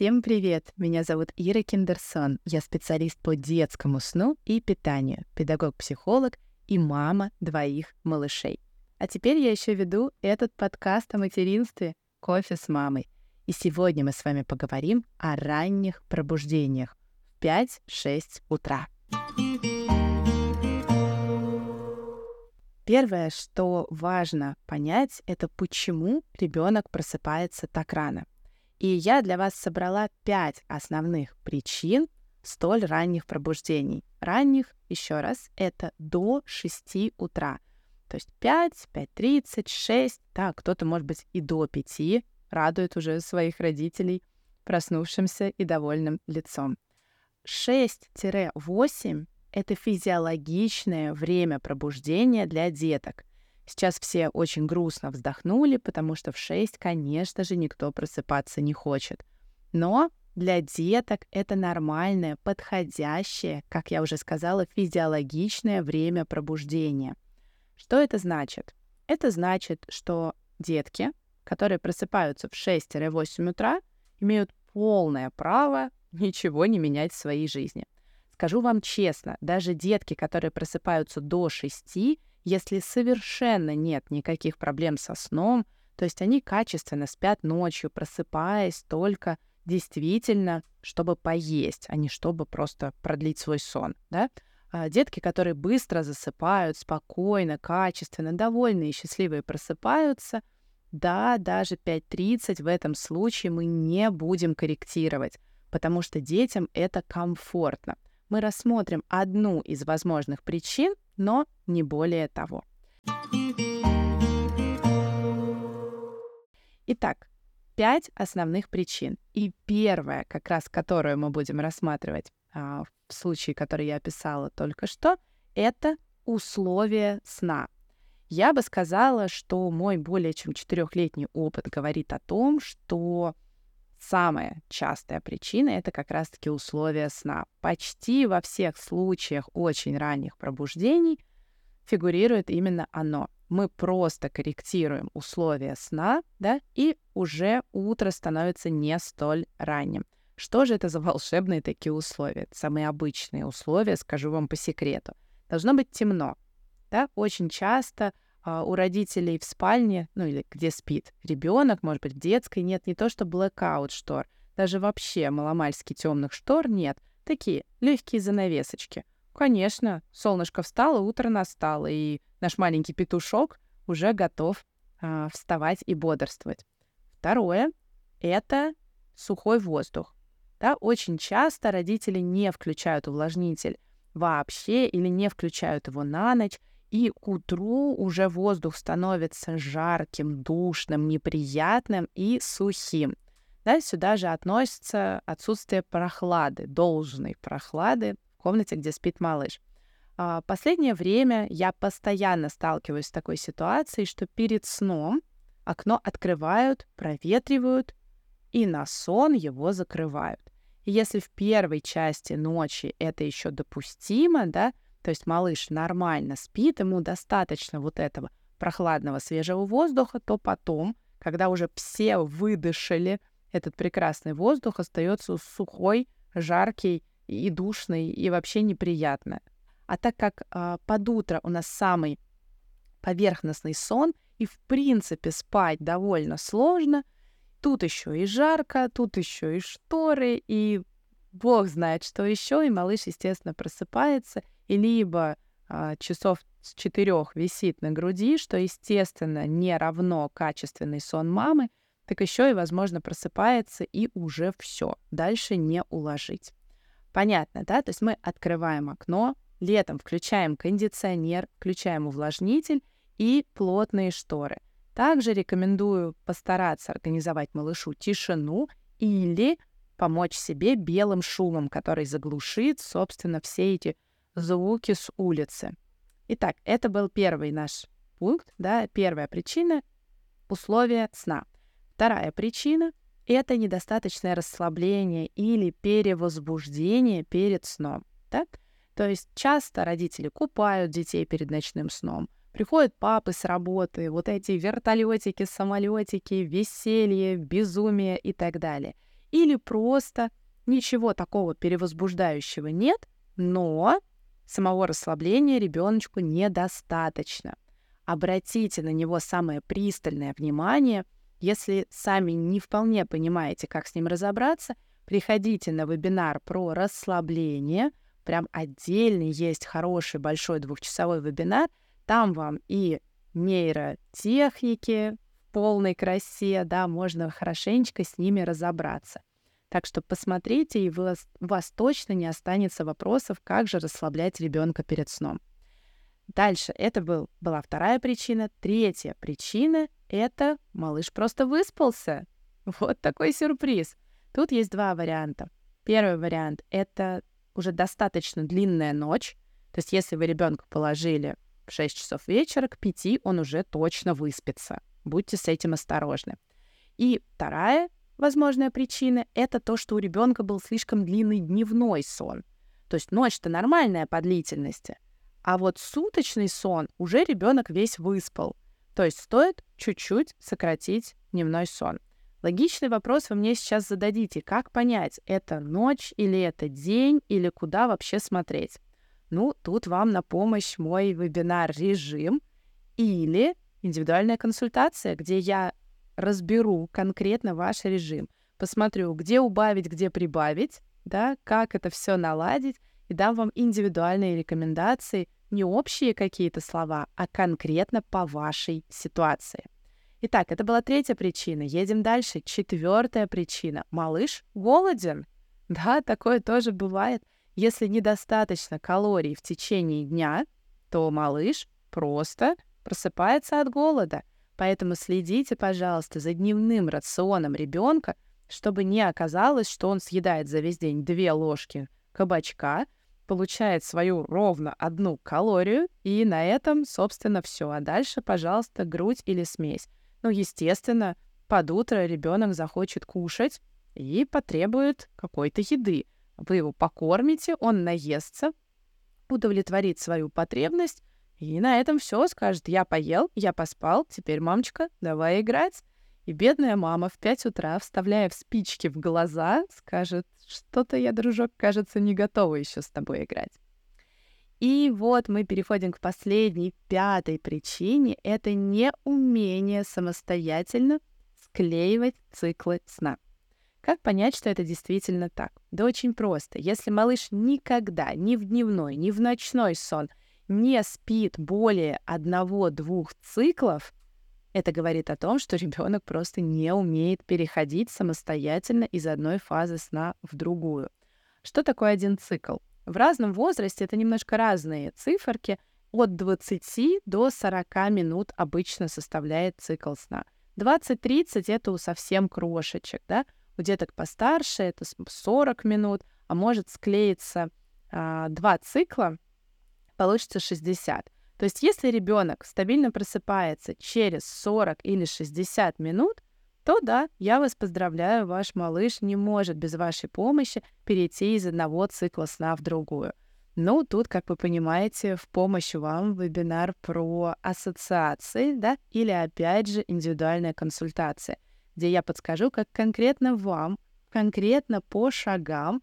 Всем привет! Меня зовут Ира Киндерсон. Я специалист по детскому сну и питанию, педагог-психолог и мама двоих малышей. А теперь я еще веду этот подкаст о материнстве «Кофе с мамой». И сегодня мы с вами поговорим о ранних пробуждениях в 5-6 утра. Первое, что важно понять, это почему ребенок просыпается так рано. И я для вас собрала пять основных причин столь ранних пробуждений. Ранних, еще раз, это до 6 утра. То есть 5, 5.30, 6, да, кто-то, может быть, и до 5 радует уже своих родителей проснувшимся и довольным лицом. 6-8 — это физиологичное время пробуждения для деток. Сейчас все очень грустно вздохнули, потому что в 6, конечно же, никто просыпаться не хочет. Но для деток это нормальное, подходящее, как я уже сказала, физиологичное время пробуждения. Что это значит? Это значит, что детки, которые просыпаются в 6-8 утра, имеют полное право ничего не менять в своей жизни. Скажу вам честно, даже детки, которые просыпаются до 6, если совершенно нет никаких проблем со сном, то есть они качественно спят ночью, просыпаясь только действительно, чтобы поесть, а не чтобы просто продлить свой сон, да? А детки, которые быстро засыпают, спокойно, качественно, довольные и счастливые просыпаются, да, даже 5.30 в этом случае мы не будем корректировать, потому что детям это комфортно. Мы рассмотрим одну из возможных причин, но не более того. Итак, пять основных причин. И первая, как раз которую мы будем рассматривать а, в случае, который я описала только что, это условия сна. Я бы сказала, что мой более чем четырехлетний опыт говорит о том, что самая частая причина это как раз-таки условия сна. Почти во всех случаях очень ранних пробуждений фигурирует именно оно. Мы просто корректируем условия сна, да, и уже утро становится не столь ранним. Что же это за волшебные такие условия? самые обычные условия, скажу вам по секрету. Должно быть темно. Да? Очень часто у родителей в спальне, ну или где спит ребенок, может быть, в детской, нет не то что blackout штор, даже вообще маломальски темных штор нет. Такие легкие занавесочки. Конечно, солнышко встало, утро настало, и наш маленький петушок уже готов а, вставать и бодрствовать. Второе — это сухой воздух. Да, очень часто родители не включают увлажнитель вообще или не включают его на ночь, и к утру уже воздух становится жарким, душным, неприятным и сухим. Да, сюда же относится отсутствие прохлады, должной прохлады в комнате, где спит малыш. А, последнее время я постоянно сталкиваюсь с такой ситуацией, что перед сном окно открывают, проветривают и на сон его закрывают. И если в первой части ночи это еще допустимо, да, то есть малыш нормально спит, ему достаточно вот этого прохладного свежего воздуха, то потом, когда уже все выдышали этот прекрасный воздух, остается сухой, жаркий и душный, и вообще неприятно. А так как э, под утро у нас самый поверхностный сон, и в принципе спать довольно сложно, тут еще и жарко, тут еще и шторы, и бог знает, что еще, и малыш, естественно, просыпается, либо а, часов с четырех висит на груди, что, естественно, не равно качественный сон мамы, так еще и, возможно, просыпается и уже все, дальше не уложить. Понятно, да? То есть мы открываем окно, летом включаем кондиционер, включаем увлажнитель и плотные шторы. Также рекомендую постараться организовать малышу тишину или помочь себе белым шумом, который заглушит, собственно, все эти звуки с улицы. Итак, это был первый наш пункт, да, первая причина — условия сна. Вторая причина — это недостаточное расслабление или перевозбуждение перед сном. Да? То есть часто родители купают детей перед ночным сном, приходят папы с работы, вот эти вертолетики, самолетики, веселье, безумие и так далее — или просто ничего такого перевозбуждающего нет, но самого расслабления ребеночку недостаточно. Обратите на него самое пристальное внимание. Если сами не вполне понимаете, как с ним разобраться, приходите на вебинар про расслабление. Прям отдельный есть хороший большой двухчасовой вебинар. Там вам и нейротехники в полной красе, да, можно хорошенечко с ними разобраться. Так что посмотрите, и у вас, точно не останется вопросов, как же расслаблять ребенка перед сном. Дальше, это был, была вторая причина. Третья причина — это малыш просто выспался. Вот такой сюрприз. Тут есть два варианта. Первый вариант — это уже достаточно длинная ночь. То есть если вы ребенка положили в 6 часов вечера, к 5 он уже точно выспится. Будьте с этим осторожны. И вторая возможная причина — это то, что у ребенка был слишком длинный дневной сон. То есть ночь-то нормальная по длительности, а вот суточный сон уже ребенок весь выспал. То есть стоит чуть-чуть сократить дневной сон. Логичный вопрос вы мне сейчас зададите. Как понять, это ночь или это день, или куда вообще смотреть? Ну, тут вам на помощь мой вебинар «Режим» или индивидуальная консультация, где я разберу конкретно ваш режим, посмотрю, где убавить, где прибавить, да, как это все наладить, и дам вам индивидуальные рекомендации, не общие какие-то слова, а конкретно по вашей ситуации. Итак, это была третья причина. Едем дальше. Четвертая причина. Малыш голоден. Да, такое тоже бывает. Если недостаточно калорий в течение дня, то малыш просто просыпается от голода. Поэтому следите, пожалуйста, за дневным рационом ребенка, чтобы не оказалось, что он съедает за весь день две ложки кабачка, получает свою ровно одну калорию, и на этом, собственно, все. А дальше, пожалуйста, грудь или смесь. Ну, естественно, под утро ребенок захочет кушать и потребует какой-то еды. Вы его покормите, он наестся, удовлетворит свою потребность, и на этом все скажет, я поел, я поспал, теперь, мамочка, давай играть. И бедная мама в 5 утра, вставляя в спички в глаза, скажет, что-то я, дружок, кажется, не готова еще с тобой играть. И вот мы переходим к последней, пятой причине. Это неумение самостоятельно склеивать циклы сна. Как понять, что это действительно так? Да очень просто. Если малыш никогда ни в дневной, ни в ночной сон не спит более одного-двух циклов, это говорит о том, что ребенок просто не умеет переходить самостоятельно из одной фазы сна в другую. Что такое один цикл? В разном возрасте это немножко разные циферки. От 20 до 40 минут обычно составляет цикл сна. 20-30 это у совсем крошечек, да? У деток постарше это 40 минут, а может склеиться а, два цикла, получится 60. То есть если ребенок стабильно просыпается через 40 или 60 минут, то да, я вас поздравляю, ваш малыш не может без вашей помощи перейти из одного цикла сна в другую. Ну, тут, как вы понимаете, в помощь вам вебинар про ассоциации, да, или опять же индивидуальная консультация, где я подскажу, как конкретно вам, конкретно по шагам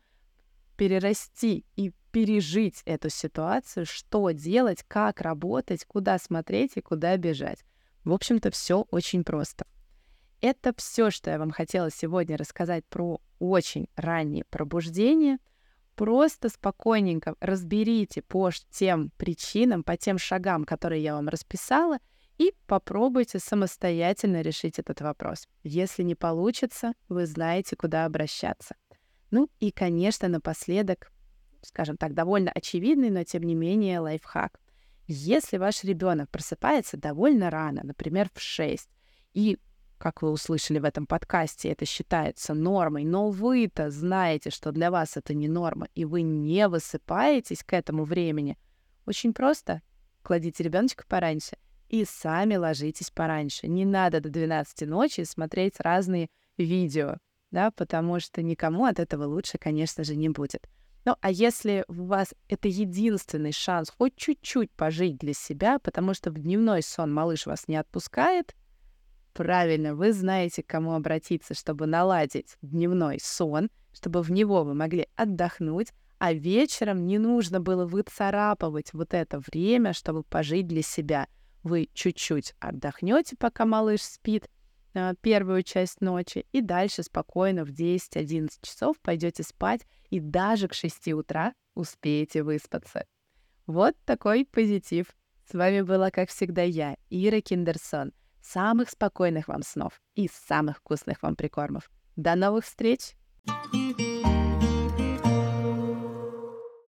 перерасти и пережить эту ситуацию, что делать, как работать, куда смотреть и куда бежать. В общем-то, все очень просто. Это все, что я вам хотела сегодня рассказать про очень раннее пробуждение. Просто спокойненько разберите по тем причинам, по тем шагам, которые я вам расписала, и попробуйте самостоятельно решить этот вопрос. Если не получится, вы знаете, куда обращаться. Ну и, конечно, напоследок скажем так, довольно очевидный, но тем не менее лайфхак. Если ваш ребенок просыпается довольно рано, например, в 6, и, как вы услышали в этом подкасте, это считается нормой, но вы-то знаете, что для вас это не норма, и вы не высыпаетесь к этому времени, очень просто кладите ребеночка пораньше и сами ложитесь пораньше. Не надо до 12 ночи смотреть разные видео, да, потому что никому от этого лучше, конечно же, не будет. Ну, а если у вас это единственный шанс хоть чуть-чуть пожить для себя, потому что в дневной сон малыш вас не отпускает, Правильно, вы знаете, к кому обратиться, чтобы наладить дневной сон, чтобы в него вы могли отдохнуть, а вечером не нужно было выцарапывать вот это время, чтобы пожить для себя. Вы чуть-чуть отдохнете, пока малыш спит, первую часть ночи, и дальше спокойно в 10-11 часов пойдете спать, и даже к 6 утра успеете выспаться. Вот такой позитив. С вами была, как всегда, я, Ира Киндерсон. Самых спокойных вам снов и самых вкусных вам прикормов. До новых встреч!